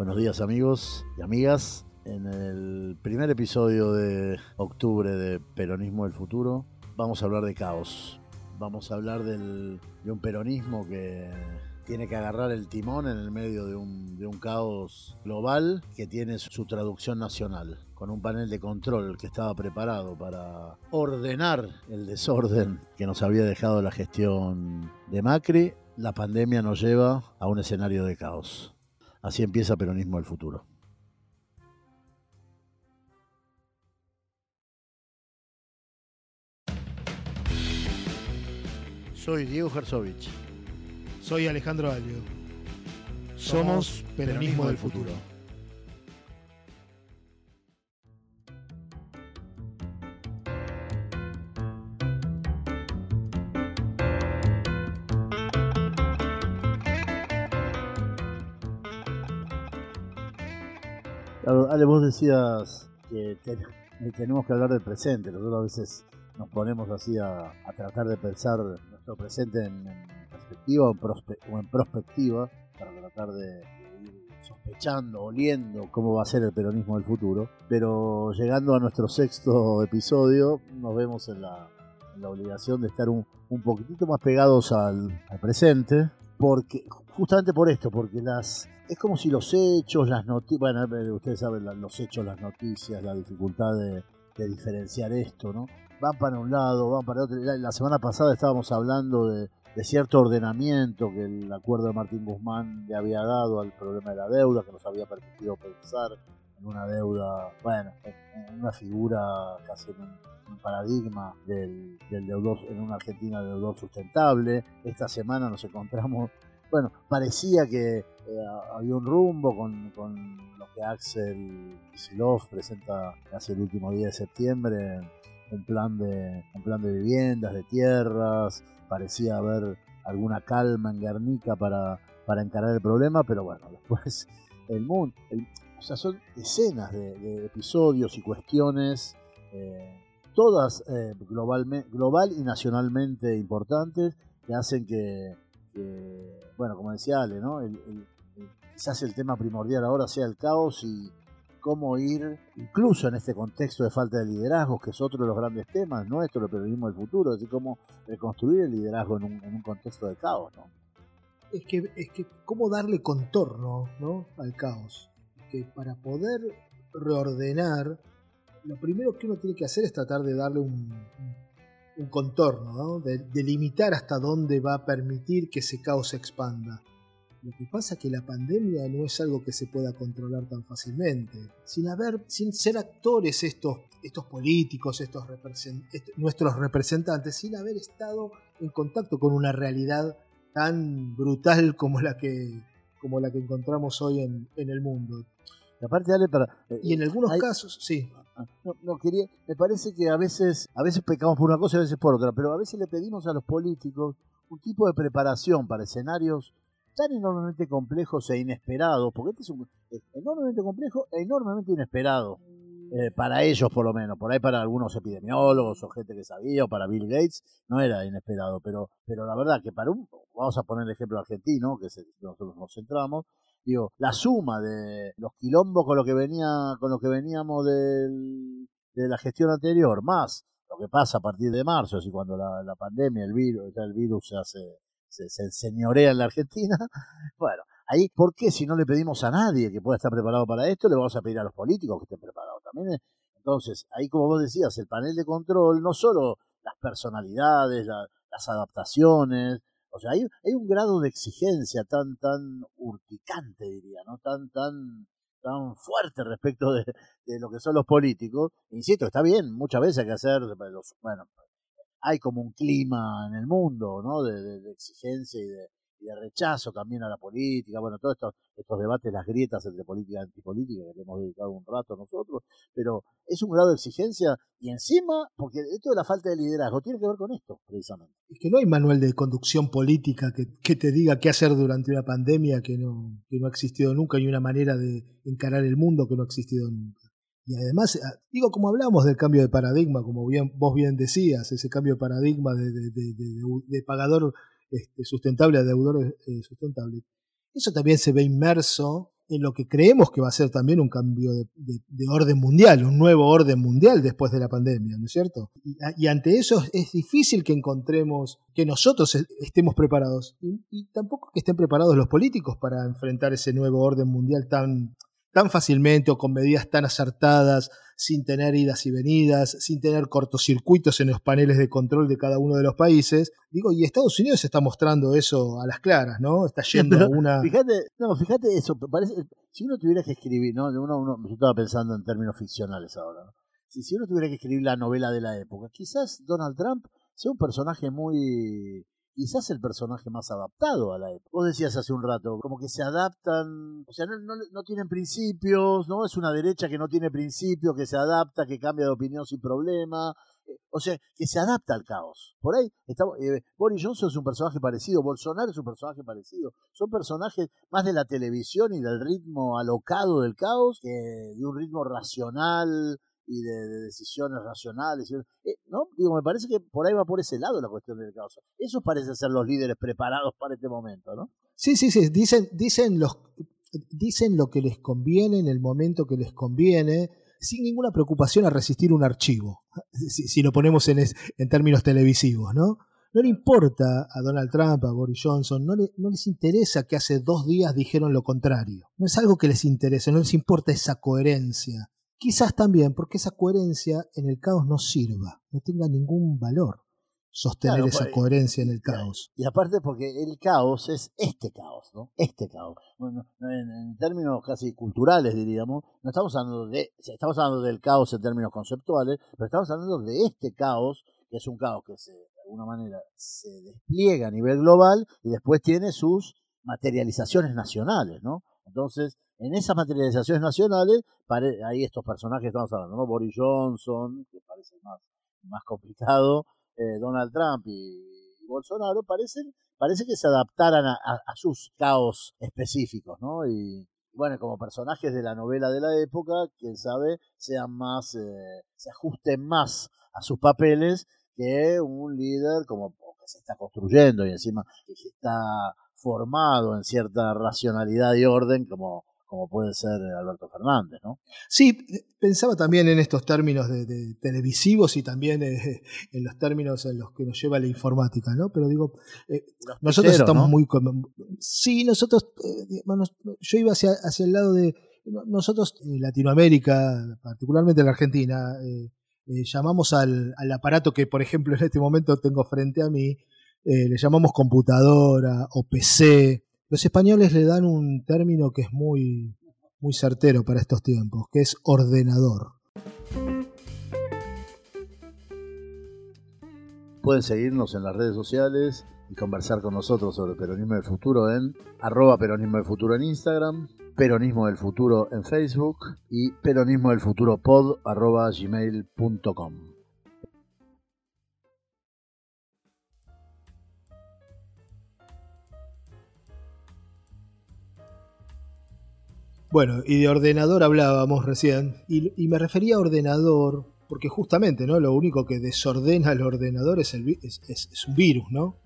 Buenos días amigos y amigas. En el primer episodio de octubre de Peronismo del Futuro vamos a hablar de caos. Vamos a hablar del, de un peronismo que tiene que agarrar el timón en el medio de un, de un caos global que tiene su traducción nacional, con un panel de control que estaba preparado para ordenar el desorden que nos había dejado la gestión de Macri. La pandemia nos lleva a un escenario de caos. Así empieza Peronismo del Futuro. Soy Diego Herzovich. Soy Alejandro Alio. Somos Peronismo del Futuro. Ale, vos decías que tenemos que hablar del presente. Nosotros a veces nos ponemos así a, tratar de pensar nuestro presente en, perspectiva o en, prospectiva para tratar de, ir sospechando, oliendo cómo va a ser el peronismo del futuro. Pero llegando a nuestro sexto episodio, nos vemos en la, obligación de estar un, poquitito más pegados al presente, porque justamente por esto, porque las es como si los hechos, las noticias, bueno, ustedes saben los hechos, las noticias, la dificultad de, diferenciar esto, ¿no? Van para un lado, van para otro. La semana pasada estábamos hablando de, cierto ordenamiento que el acuerdo de Martín Guzmán le había dado al problema de la deuda, que nos había permitido pensar en una deuda, bueno, en, una figura casi en un, paradigma del, del deudor, en una Argentina de deudor sustentable. Esta semana nos encontramos bueno, parecía que eh, había un rumbo con, lo que Axel Kisilov presenta hace el último día de septiembre, un plan de, un plan de viviendas, de tierras, parecía haber alguna calma en Guernica para, para encarar el problema, pero bueno, después el mundo, o sea, son decenas de, episodios y cuestiones, eh, todas eh, global y nacionalmente importantes, que hacen que bueno, como decía Ale, ¿no? quizás el tema primordial ahora sea el caos y cómo ir, incluso en este contexto de falta de liderazgo, que es otro de los grandes temas nuestro, el periodismo del futuro, es decir, cómo reconstruir el liderazgo en un, contexto de caos, ¿no? Es que, es que cómo darle contorno ¿no? al caos. Que para poder reordenar, lo primero que uno tiene que hacer es tratar de darle un contorno, de, limitar hasta dónde va a permitir que ese caos se expanda. Lo que pasa es que la pandemia no es algo que se pueda controlar tan fácilmente. Sin haber, sin ser actores estos, estos políticos, estos, nuestros representantes, sin haber estado en contacto con una realidad tan brutal como la que, como la que encontramos hoy en, el mundo. Y aparte, dale para. Eh, y en algunos casos, sí. No, no, quería, me parece que a veces, a veces pecamos por una cosa y a veces por otra, pero a veces le pedimos a los políticos un tipo de preparación para escenarios tan enormemente complejos e inesperados, porque este es un enormemente complejo e enormemente inesperado. Eh, para ellos por lo menos, por ahí para algunos epidemiólogos o gente que sabía, o para Bill Gates, no era inesperado, pero, pero la verdad que para un, vamos a poner el ejemplo argentino, que es el que nosotros nos centramos, digo, la suma de los quilombos con lo que venía, con lo que veníamos del, de la gestión anterior, más lo que pasa a partir de marzo, decir, cuando la, pandemia, el virus, ya el virus se se, se enseñorea en la Argentina, bueno, ahí, ¿por qué si no le pedimos a nadie que pueda estar preparado para esto, le vamos a pedir a los políticos que estén preparados también? Entonces, ahí como vos decías, el panel de control, no solo las personalidades, las adaptaciones, o sea, hay, hay un grado de exigencia tan, tan urticante, diría, ¿no? Tan, tan, tan fuerte respecto de, lo que son los políticos. Insisto, está bien, muchas veces hay que hacer, bueno, hay como un clima en el mundo, ¿no? de exigencia y de, y de rechazo también a la política, bueno, todos estos, estos debates, las grietas entre política y antipolítica que le hemos dedicado un rato nosotros, pero es un grado de exigencia y encima, porque esto de la falta de liderazgo tiene que ver con esto, precisamente. Es que no hay manual de conducción política que, que te diga qué hacer durante una pandemia que no, que no ha existido nunca y una manera de encarar el mundo que no ha existido nunca. Y además, ah, digo, como hablamos del cambio de paradigma, como bien, vos bien decías, ese cambio de paradigma de, de, de, de pagador este, sustentable a deudores eh, sustentables. Eso también se ve inmerso en lo que creemos que va a ser también un cambio de, orden mundial, un nuevo orden mundial después de la pandemia, ¿no es cierto? Y, ante eso es difícil que encontremos, que nosotros estemos preparados, y, tampoco que estén preparados los políticos para enfrentar ese nuevo orden mundial tan, tan fácilmente o con medidas tan acertadas, sin tener idas y venidas, sin tener cortocircuitos en los paneles de control de cada uno de los países. Digo, y Estados Unidos está mostrando eso a las claras, ¿no? Está yendo a una. Fíjate, no, fíjate eso, parece, si uno tuviera que escribir, ¿no? Uno, uno, yo estaba pensando en términos ficcionales ahora, ¿no? Si, si uno tuviera que escribir la novela de la época, quizás Donald Trump sea un personaje muy quizás el personaje más adaptado a la época. Vos decías hace un rato, como que se adaptan, o sea, no, no, tienen principios, ¿no? Es una derecha que no tiene principios, que se adapta, que cambia de opinión sin problema. Eh, o sea, que se adapta al caos. Por ahí, estamos, eh, Boris Johnson es un personaje parecido, Bolsonaro es un personaje parecido. Son personajes más de la televisión y del ritmo alocado del caos que de un ritmo racional, y de, decisiones racionales. Eh, ¿no? Digo, me parece que por ahí va por ese lado la cuestión del caos. Esos parecen ser los líderes preparados para este momento, ¿no? Sí, sí, sí. Dicen, dicen, los, dicen lo que les conviene en el momento que les conviene, sin ninguna preocupación a resistir un archivo, si, lo ponemos en, en términos televisivos, ¿no? No le importa a Donald Trump, a Boris Johnson, no, no, les interesa que hace dos días dijeron lo contrario. No es algo que les interese, no les importa esa coherencia. Quizás también porque esa coherencia en el caos no sirva, no tenga ningún valor sostener esa coherencia en el caos. Y aparte porque el caos es este caos, ¿no? Este caos. Bueno, en, términos casi culturales diríamos, no estamos hablando de, estamos hablando del caos en términos conceptuales, pero estamos hablando de este caos, que es un caos que se, de alguna manera se despliega a nivel global y después tiene sus materializaciones nacionales, ¿no? Entonces, en esas materializaciones nacionales, hay estos personajes que estamos hablando, ¿no? Boris Johnson, que parece más, más complicado, eh, Donald Trump y, Bolsonaro, parecen, parece que se adaptaran a, sus caos específicos, ¿no? Y bueno, como personajes de la novela de la época, quién sabe, sean más, eh, se ajusten más a sus papeles que un líder como que se está construyendo y encima que está formado en cierta racionalidad y orden como como puede ser Alberto Fernández, ¿no? Sí, pensaba también en estos términos de, televisivos y también eh, en los términos en los que nos lleva la informática, ¿no? Pero digo, eh, nosotros estamos muy... Sí, nosotros, eh, yo iba hacia, hacia el lado de... Nosotros, en Latinoamérica, particularmente en la Argentina, llamamos al, al, aparato que, por ejemplo, en este momento tengo frente a mí, le llamamos computadora o PC, los españoles le dan un término que es muy, muy certero para estos tiempos, que es ordenador. Pueden seguirnos en las redes sociales y conversar con nosotros sobre Peronismo del Futuro en arroba Peronismo del Futuro en Instagram, Peronismo del Futuro en Facebook y Peronismo del Futuro pod arroba gmail.com. Bueno, y de ordenador hablábamos recién, y, me refería a ordenador porque justamente ¿no? lo único que desordena el ordenador es, el, es, un virus, ¿no?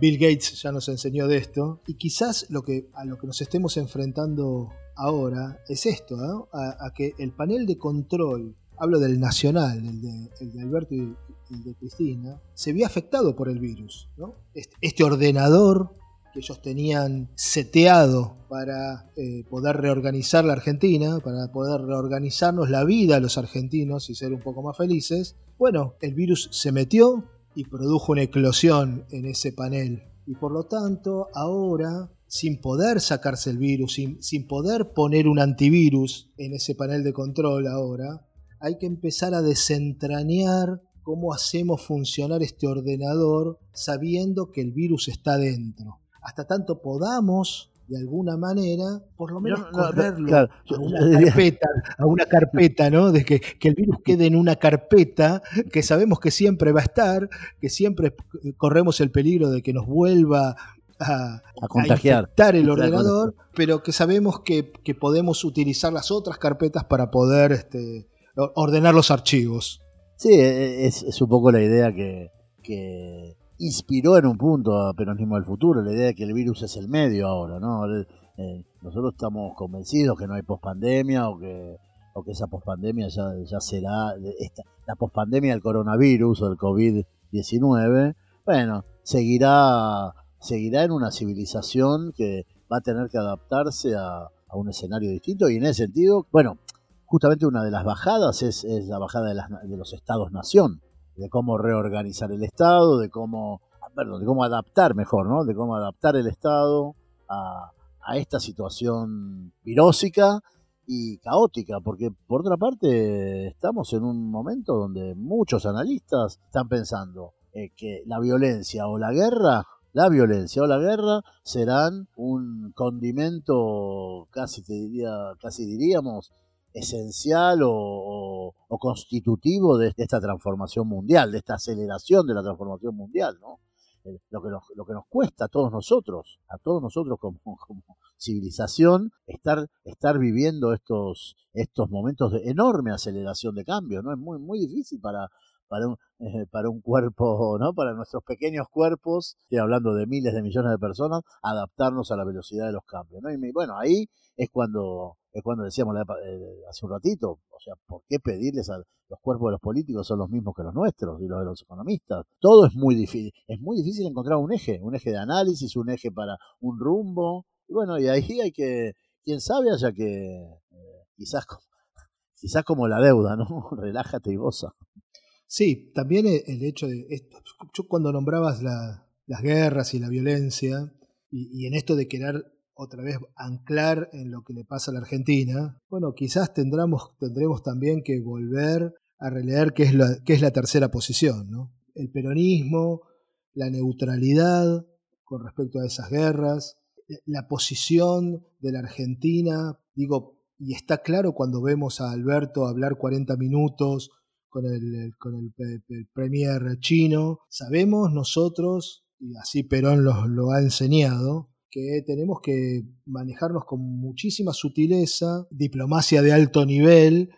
Bill Gates ya nos enseñó de esto, y quizás lo que, a lo que nos estemos enfrentando ahora es esto, ¿no? a, que el panel de control, hablo del nacional, el de, el de Alberto y el de Cristina, se vio afectado por el virus. ¿no? Este, este ordenador que ellos tenían seteado para eh, poder reorganizar la Argentina, para poder reorganizarnos la vida a los argentinos y ser un poco más felices. Bueno, el virus se metió y produjo una eclosión en ese panel. Y por lo tanto, ahora, sin poder sacarse el virus, sin, sin poder poner un antivirus en ese panel de control ahora, hay que empezar a desentrañar cómo hacemos funcionar este ordenador sabiendo que el virus está dentro hasta tanto podamos de alguna manera, por lo menos correrlo a una carpeta, a una carpeta, ¿no? De que, el virus quede en una carpeta que sabemos que siempre va a estar, que siempre corremos el peligro de que nos vuelva a, contagiar el ordenador, pero que sabemos que, podemos utilizar las otras carpetas para poder este, ordenar los archivos. Sí, e, e, es, un poco la idea que inspiró en un punto a Peronismo del Futuro, la idea de que el virus es el medio ahora, ¿no? Eh, nosotros estamos convencidos que no hay pospandemia o que, o que esa pospandemia ya, ya será, la pospandemia del coronavirus o del COVID-19, bueno, seguirá, seguirá en una civilización que va a tener que adaptarse a, a un escenario distinto y en ese sentido, bueno, justamente una de las bajadas es, la bajada de, los estados-nación, de cómo reorganizar el Estado, de cómo, perdón, de cómo adaptar mejor, ¿no? De cómo adaptar el Estado a, esta situación virósica y caótica, porque por otra parte estamos en un momento donde muchos analistas están pensando eh, que la violencia o la guerra la violencia o la guerra serán un condimento casi te diría casi diríamos esencial o, constitutivo de esta transformación mundial, de esta aceleración de la transformación mundial, ¿no? Eh, lo que, nos, cuesta a todos nosotros, a todos nosotros como, civilización, estar, estar viviendo estos, estos momentos de enorme aceleración de cambio, ¿no? Es muy, muy difícil para, para un, eh, para un cuerpo, ¿no? Para nuestros pequeños cuerpos, estoy hablando de miles de millones de personas, adaptarnos a la velocidad de los cambios, ¿no? Y bueno, ahí es cuando es cuando decíamos eh, hace un ratito, o sea, ¿por qué pedirles a los cuerpos de los políticos son los mismos que los nuestros y los de los economistas? Todo es muy difícil, es muy difícil encontrar un eje, un eje de análisis, un eje para un rumbo, y bueno, y ahí hay que, quién sabe, haya que eh, quizás quizás como la deuda, ¿no? Relájate y goza. Sí, también e, el hecho de esto, yo cuando nombrabas las guerras y la violencia, y, en esto de querer otra vez anclar en lo que le pasa a la Argentina, bueno, quizás tendremos, tendremos también que volver a releer qué es la, qué es la tercera posición, ¿no? El peronismo, la neutralidad con respecto a esas guerras, la posición de la Argentina, digo, y está claro cuando vemos a Alberto hablar 40 minutos con el, con el, premier chino. Sabemos nosotros, y así Perón lo ha enseñado, que tenemos que manejarnos con muchísima sutileza, diplomacia de alto nivel,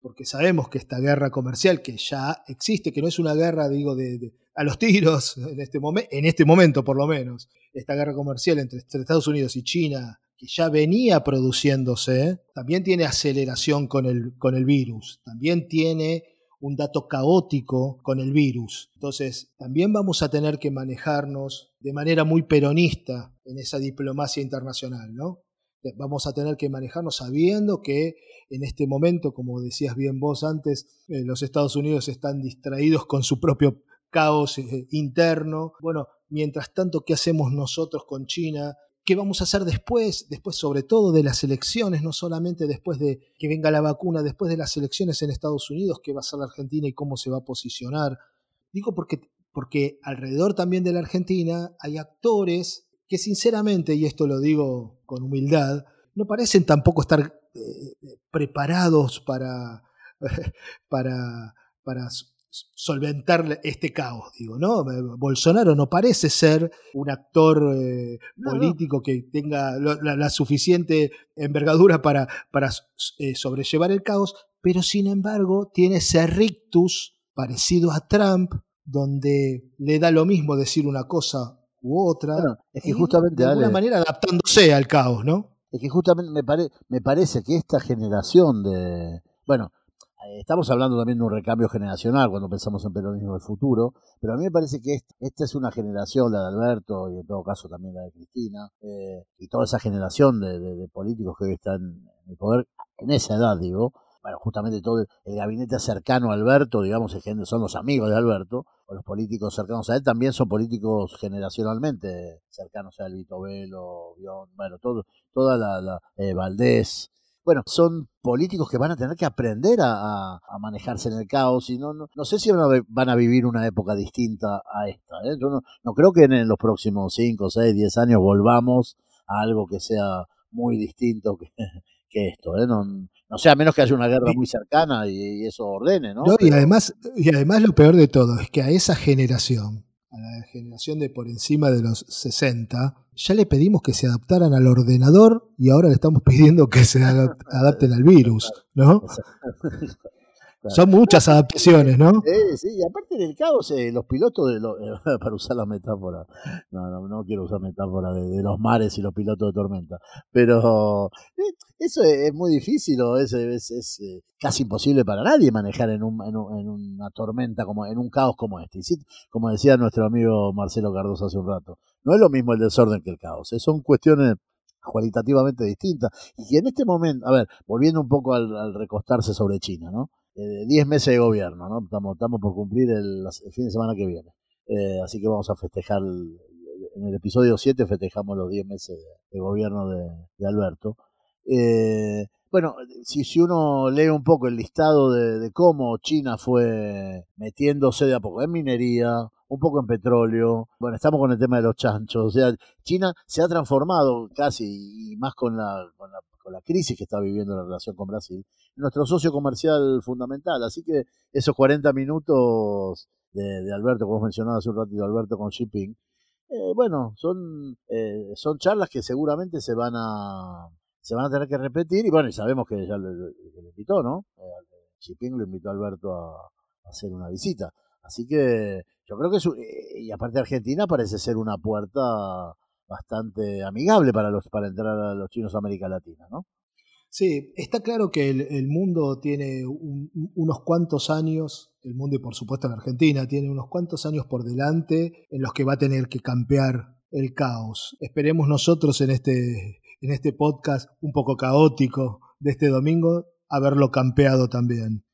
porque sabemos que esta guerra comercial que ya existe, que no es una guerra, digo, de, a los tiros en este, en este momento por lo menos, esta guerra comercial entre Estados Unidos y China que ya venía produciéndose, también tiene aceleración con el, con el virus, también tiene un dato caótico con el virus. Entonces, también vamos a tener que manejarnos de manera muy peronista en esa diplomacia internacional, ¿no? Eh, vamos a tener que manejarnos sabiendo que en este momento, como decías bien vos antes, eh, los Estados Unidos están distraídos con su propio caos eh, interno. Bueno, mientras tanto, ¿qué hacemos nosotros con China? Qué vamos a hacer después, después sobre todo de las elecciones, no solamente después de que venga la vacuna, después de las elecciones en Estados Unidos, qué va a hacer la Argentina y cómo se va a posicionar. Digo porque, porque alrededor también de la Argentina hay actores que sinceramente, y esto lo digo con humildad, no parecen tampoco estar eh, preparados para, para, para solventar este caos, digo, ¿no? Bolsonaro no parece ser un actor eh, político que tenga la, suficiente envergadura para, para eh, sobrellevar el caos, pero sin embargo tiene ese rictus parecido a Trump, donde le da lo mismo decir una cosa u otra, es que justamente, de alguna manera adaptándose al caos, ¿no? Es que justamente me, me parece que esta generación de, bueno, eh, estamos hablando también de un recambio generacional cuando pensamos en peronismo del futuro, pero a mí me parece que esta es una generación, la de Alberto y en todo caso también la de Cristina, eh, y toda esa generación de, políticos que hoy están en el poder, en esa edad digo, bueno, justamente todo el, gabinete cercano a Alberto, digamos, son los amigos de Alberto, o los políticos cercanos a él, también son políticos generacionalmente cercanos a él, Vito Velo, bueno, todo, toda la, la eh, Valdés, bueno, son políticos que van a tener que aprender a, manejarse en el caos y no, no, sé si van a, vivir una época distinta a esta. ¿eh? Yo no, creo que en los próximos 5, 6, 10 años volvamos a algo que sea muy distinto que, esto. ¿eh? No, no sea menos que haya una guerra muy cercana y, eso ordene, ¿no? y, además, y además lo peor de todo es que a esa generación a la generación de por encima de los 60, ya le pedimos que se adaptaran al ordenador y ahora le estamos pidiendo que se adapten al virus, ¿no? Son muchas adaptaciones, ¿no? Eh, sí, y aparte del caos, eh, los pilotos, de para usar la metáfora, no, no, no quiero usar metáfora de, los mares y los pilotos de tormenta, pero eh, eso es, muy difícil o es, es, casi imposible para nadie manejar en, un, en, una tormenta, como en un caos como este. como decía nuestro amigo Marcelo Cardoso hace un rato, no es lo mismo el desorden que el caos, son cuestiones cualitativamente distintas. Y en este momento, a ver, volviendo un poco al recostarse sobre China, ¿no? 10 meses de gobierno, ¿no? Estamos, por cumplir el, fin de semana que viene. Eh, así que vamos a festejar, en el episodio 7 festejamos los 10 meses de, gobierno de, Alberto. Eh, bueno, si, si uno lee un poco el listado de, cómo China fue metiéndose de a poco en minería, un poco en petróleo, bueno, estamos con el tema de los chanchos, o sea, China se ha transformado casi, y más con la, con la la crisis que está viviendo la relación con Brasil, nuestro socio comercial fundamental. Así que esos 40 minutos de, Alberto, como mencionado hace un ratito, Alberto con Shipping, eh, bueno, son, eh, son charlas que seguramente se van a se van a tener que repetir y bueno, y sabemos que ya le, invitó, ¿no? Eh, Shipping lo invitó a Alberto a, hacer una visita. Así que yo creo que es, y aparte Argentina parece ser una puerta bastante amigable para los para entrar a los chinos a América Latina, ¿no? Sí, está claro que el, mundo tiene unos cuantos años, el mundo y por supuesto la Argentina, tiene unos cuantos años por delante en los que va a tener que campear el caos. Esperemos nosotros en este, en este podcast un poco caótico de este domingo haberlo campeado también.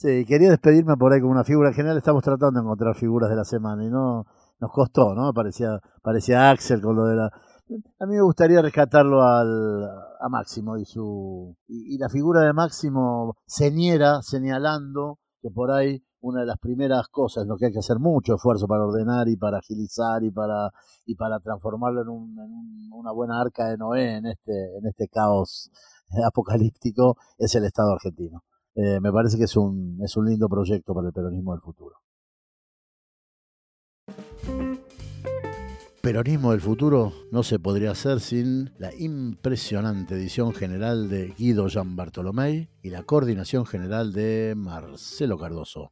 Sí, quería despedirme por ahí con una figura. En general estamos tratando de encontrar figuras de la semana y no nos costó, ¿no? Parecía, parecía Axel con lo de la... A mí me gustaría rescatarlo al, a Máximo y su y, la figura de Máximo señera, señalando que por ahí una de las primeras cosas, lo que hay que hacer mucho esfuerzo para ordenar y para agilizar y para y para transformarlo en, un, una buena arca de Noé en este en este caos apocalíptico es el Estado argentino. Eh, me parece que es un es un lindo proyecto para el peronismo del futuro. Peronismo del futuro no se podría hacer sin la impresionante edición general de Guido Jean Bartolomé y la coordinación general de Marcelo Cardoso.